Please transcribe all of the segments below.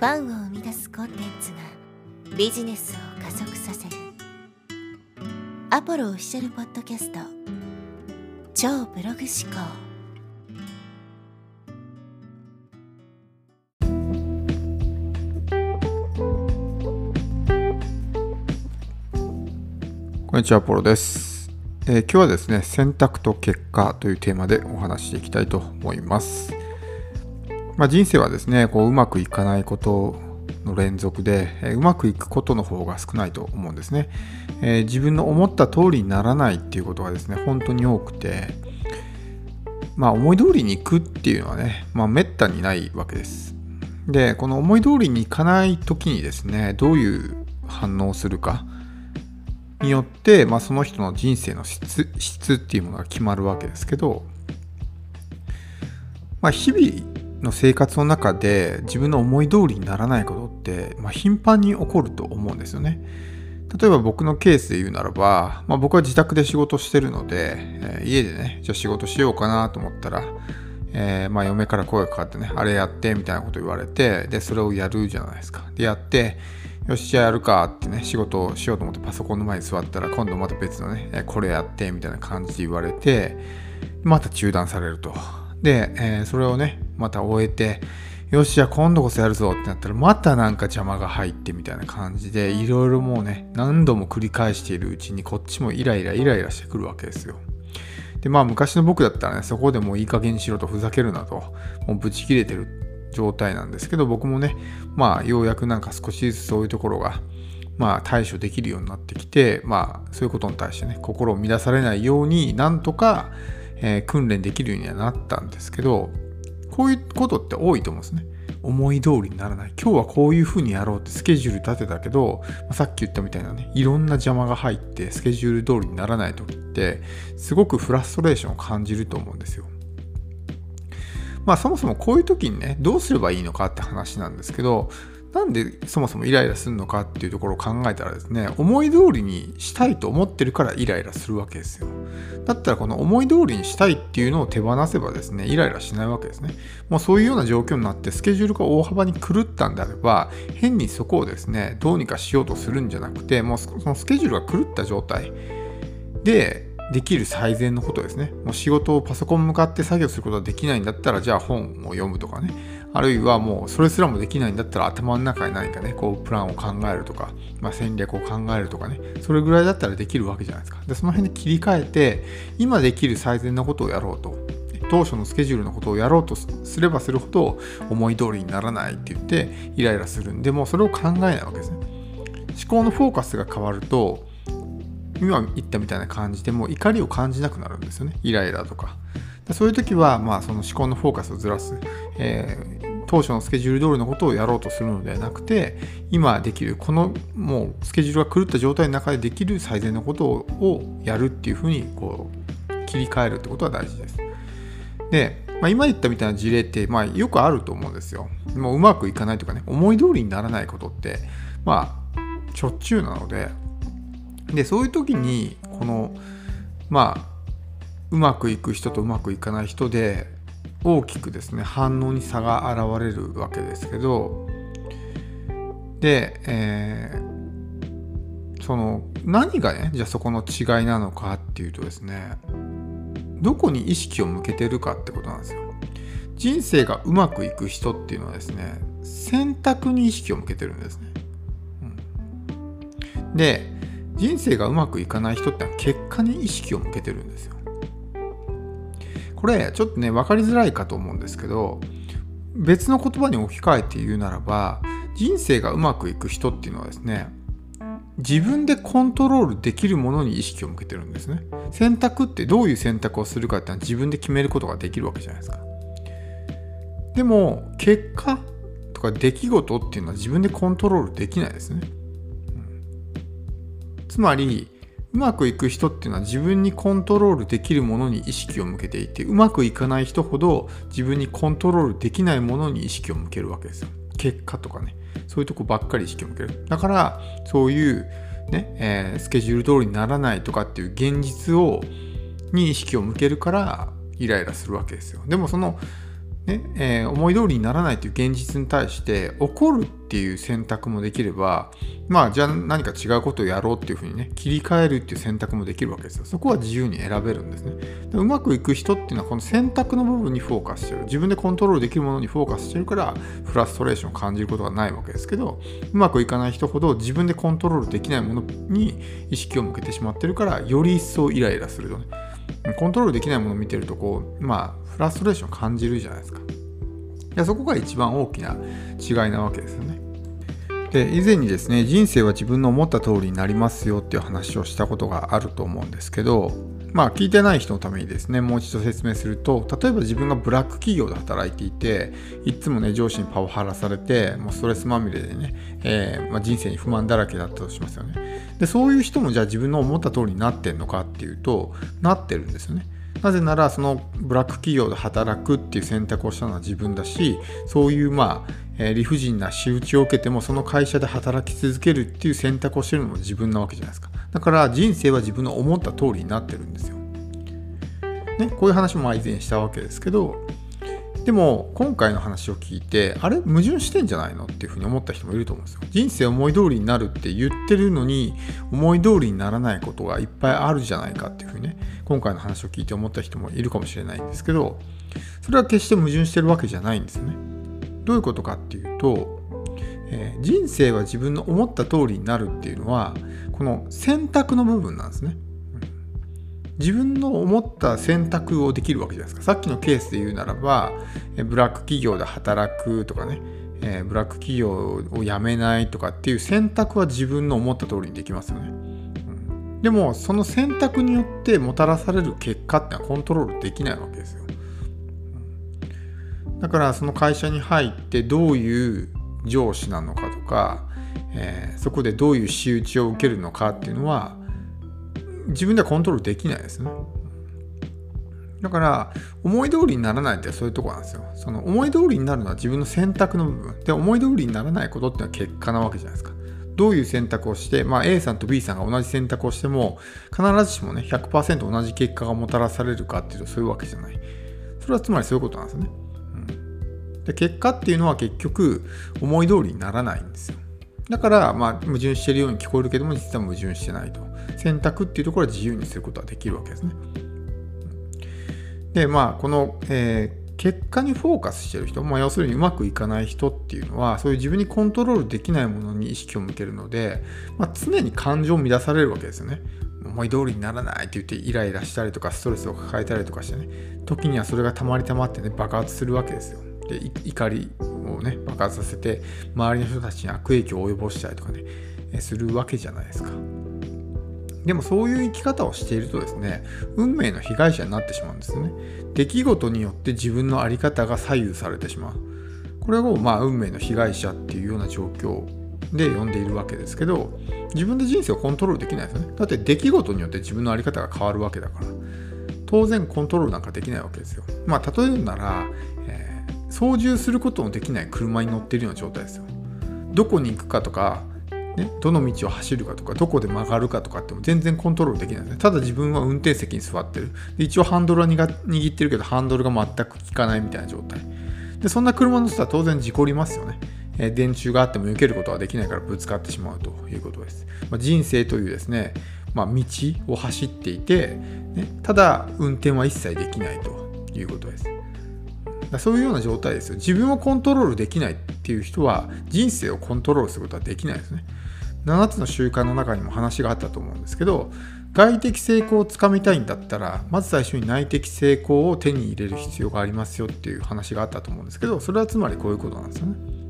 ファンを生み出すコンテンツがビジネスを加速させる。アポロオフィシャルポッドキャスト。超ブログ思考。こんにちは、アポロです、えー今日はですね、選択と結果というテーマでお話ししていきたいと思います。まあ、人生はですね、こううまくいかないことの連続で、えうまくいくことの方が少ないと思うんですね、えー自分の思った通りにならないっていうことがですね、本当に多くて、まあ、思い通りに行くっていうのはね、まあ、めったにないわけです。で、この思い通りにいかない時にですね、どういう反応をするか、によって、まあ、その人の人生の質質っていうものが決まるわけですけど、まあ、日々の生活の中で自分の思い通りにならないことって、まあ、頻繁に起こると思うんですよね。例えば僕のケースで言うならば、まあ、僕は自宅で仕事してるので、えー家でね、じゃあ仕事しようかなと思ったら、えーまあ、嫁から声がかかってね、あれやってみたいなこと言われて、で、それをやるじゃないですか。で、やって、よし、じゃあやるかってね、仕事をしようと思ってパソコンの前に座ったら、今度また別のね、これやってみたいな感じで言われて、また中断されると。で、えーそれをね、また終えて、よし、じゃあ今度こそやるぞってなったら、またなんか邪魔が入ってみたいな感じで、いろいろもうね、何度も繰り返しているうちに、こっちもイライライライラしてくるわけですよ。で、まあ昔の僕だったらね、そこでもういい加減にしろとふざけるなと、もうブチ切れてる状態なんですけど、僕もね、まあようやくなんか少しずつそういうところが、まあ対処できるようになってきて、まあそういうことに対してね、心を乱されないようになんとか、えー訓練できるようにはなったんですけど、こういうことって多いと思うんですね。思い通りにならない。今日はこういうふうにやろうってスケジュール立てたけど、まあさっき言ったみたいなね、いろんな邪魔が入ってスケジュール通りにならない時って、すごくフラストレーションを感じると思うんですよ。まあそもそもこういう時にね、どうすればいいのかって話なんですけど、なんでそもそもイライラするのかっていうところを考えたらですね、思い通りにしたいと思ってるからイライラするわけですよ。だったらこの思い通りにしたいっていうのを手放せばですね、イライラしないわけですね。もうそういうような状況になってスケジュールが大幅に狂ったんであれば、変にそこをですね、どうにかしようとするんじゃなくて、もうそのスケジュールが狂った状態でできる最善のことですね。もう仕事をパソコン向かって作業することができないんだったら、じゃあ本を読むとかね。あるいはもうそれすらもできないんだったら頭の中に何かね、こうプランを考えるとか、まあ、戦略を考えるとかね。それぐらいだったらできるわけじゃないですか。で、その辺で切り替えて、今できる最善なことをやろうと。当初のスケジュールのことをやろうとすればするほど思い通りにならないって言ってイライラするんで、もうそれを考えないわけですね。思考のフォーカスが変わると、今言ったみたいな感じでもう怒りを感じなくなるんですよね。イライラとか。そういう時は、まあ、その思考のフォーカスをずらす、えー当初のスケジュール通りのことをやろうとするのではなくて、今できる、このもうスケジュールが狂った状態の中でできる最善のことをやるっていうふうにこう切り替えるってことは大事です。で、まあ、今言ったみたいな事例って、まあ、よくあると思うんですよ。もううまくいかないとかね、思い通りにならないことって、まあ、しょっちゅうなので、でそういう時にこのまあうまくいく人とうまくいかない人で大きくですね反応に差が現れるわけですけどで、えーその何がねじゃあそこの違いなのかっていうとですねどこに意識を向けてるかってことなんですよ。人生がうまくいく人っていうのはですね選択に意識を向けてるんですね。うんで人生がうまくいかない人ってのは結果に意識を向けてるんですよ。これちょっとね分かりづらいかと思うんですけど別の言葉に置き換えて言うならば人生がうまくいく人っていうのはですね自分でコントロールできるものに意識を向けてるんですね。選択ってどういう選択をするかっていうのは自分で決めることができるわけじゃないですか。でも結果とか出来事っていうのは自分でコントロールできないですね。つまりうまくいく人っていうのは自分にコントロールできるものに意識を向けていてうまくいかない人ほど自分にコントロールできないものに意識を向けるわけですよ。結果とかねそういうとこばっかり意識を向ける。だからそういうね、えースケジュール通りにならないとかっていう現実をに意識を向けるからイライラするわけですよ。でもその、ねえー、思い通りにならないという現実に対して怒るっていう選択もできればまあじゃあ何か違うことをやろうっていうふうにね切り替えるっていう選択もできるわけですよ。そこは自由に選べるんですね。でうまくいく人っていうのはこの選択の部分にフォーカスしてる。自分でコントロールできるものにフォーカスしてるからフラストレーションを感じることがないわけですけどうまくいかない人ほど自分でコントロールできないものに意識を向けてしまってるからより一層イライラするとね。コントロールできないものを見てるとこうまあフラストレーション感じるじゃないですかいやそこが一番大きな違いなわけですよね。で以前にですね人生は自分の思った通りになりますよっていう話をしたことがあると思うんですけどまあ聞いてない人のためにですねもう一度説明すると例えば自分がブラック企業で働いていていつもね上司にパワハラされてもうストレスまみれでね、えー、まあ、人生に不満だらけだったとしますよね。でそういう人もじゃあ自分の思った通りになってんのかっていうとなってるんですよね。なぜならそのブラック企業で働くっていう選択をしたのは自分だしそういうまあ、え理不尽な仕打ちを受けてもその会社で働き続けるっていう選択をしてるのも自分なわけじゃないですか。だから人生は自分の思った通りになってるんですよ、ね、こういう話も以前したわけですけどでも今回の話を聞いてあれ？矛盾してんじゃないのっていうふうに思った人もいると思うんですよ。人生思い通りになるって言ってるのに思い通りにならないことがいっぱいあるじゃないかっていうふうにね今回の話を聞いて思った人もいるかもしれないんですけどそれは決して矛盾してるわけじゃないんですよね。どういうことかっていうと、えー、人生は自分の思った通りになるっていうのはこの選択の部分なんですね自分の思った選択をできるわけじゃないですか。さっきのケースで言うならば、ブラック企業で働くとかね、え、ブラック企業を辞めないとかっていう選択は自分の思った通りにできますよね。うん、でも、その選択によってもたらされる結果ってのはコントロールできないわけですよ。だからその会社に入ってどういう上司なのかとか、えー、そこでどういう仕打ちを受けるのかっていうのは自分ではコントロールできないですね。だから思い通りにならないってそういうとこなんですよ。その思い通りになるのは自分の選択の部分。で、思い通りにならないことっていうのは結果なわけじゃないですか。どういう選択をして、まあ、A さんと B さんが同じ選択をしても必ずしもね100%同じ結果がもたらされるかっていうとそういうわけじゃない。それはつまりそういうことなんですね。で結果っていうのは結局思い通りにならないんですよ。だから、まあ、矛盾してるように聞こえるけども、実は矛盾してないと。選択っていうところは自由にすることはできるわけですね。で、まあ、この、えー、結果にフォーカスしてる人、まあ、要するにうまくいかない人っていうのは、そういう自分にコントロールできないものに意識を向けるので、まあ、常に感情を乱されるわけですよね。思い通りにならないって言ってイライラしたりとかストレスを抱えたりとかしてね時にはそれがたまりたまってね爆発するわけですよで怒りをね爆発させて周りの人たちに悪影響を及ぼしたりとかねするわけじゃないですか。でもそういう生き方をしているとですね運命の被害者になってしまうんですよね。出来事によって自分の在り方が左右されてしまう。これをまあ運命の被害者っていうような状況で呼んでいるわけですけど自分で人生をコントロールできないですよね。だって出来事によって自分の在り方が変わるわけだから。当然コントロールなんかできないわけですよ。まあ例えるなら操縦することのできない車に乗ってるような状態ですよ。どこに行くかとか、ね、どの道を走るかとか、どこで曲がるかとかっても全然コントロールできないですね。ただ自分は運転席に座ってる。で一応ハンドルは握ってるけど、ハンドルが全く効かないみたいな状態。で、そんな車の人は当然事故りますよね。電柱があっても避けることはできないからぶつかってしまうということです。まあ、人生というですね、まあ、道を走っていて、ね、ただ運転は一切できないということです。だそういうような状態ですよ。自分をコントロールできないっていう人は人生をコントロールすることはできないですね。7つの習慣の中にも話があったと思うんですけど、外的成功をつかみたいんだったら、まず最初に内的成功を手に入れる必要がありますよっていう話があったと思うんですけど、それはつまりこういうことなんですよね。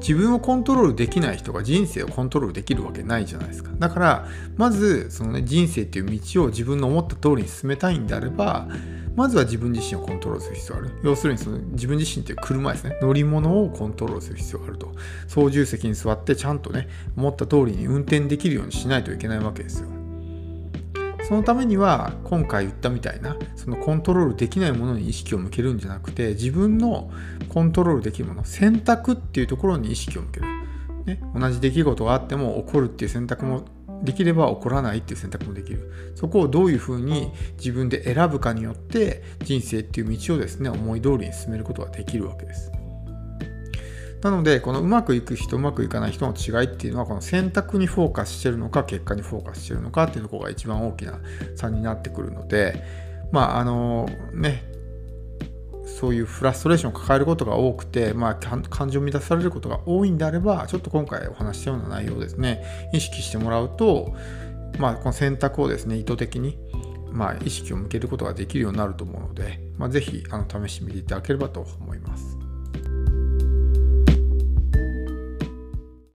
自分をコントロールできない人が人生をコントロールできるわけないじゃないですか。だから、まず、そのね、人生っていう道を自分の思った通りに進めたいんであれば、まずは自分自身をコントロールする必要がある。要するにその自分自身って車ですね。乗り物をコントロールする必要があると。操縦席に座ってちゃんとね、思った通りに運転できるようにしないといけないわけですよ。そのためには今回言ったみたいなそのコントロールできないものに意識を向けるんじゃなくて自分のコントロールできるもの選択っていうところに意識を向ける、ね、同じ出来事があっても起こるっていう選択もできれば起こらないっていう選択もできる。そこをどういうふうに自分で選ぶかによって人生っていう道をですね思い通りに進めることができるわけです。なのでこのうまくいく人うまくいかない人の違いっていうのはこの選択にフォーカスしてるのか結果にフォーカスしてるのかっていうところが一番大きな差になってくるのでまああのねそういうフラストレーションを抱えることが多くて、まあ、感情を乱されることが多いんであれば、ちょっと今回お話したような内容をですね、意識してもらうと、まあ、この選択をですね、意図的に、まあ、意識を向けることができるようになると思うので、まあ、ぜひあの試してみていただければと思います。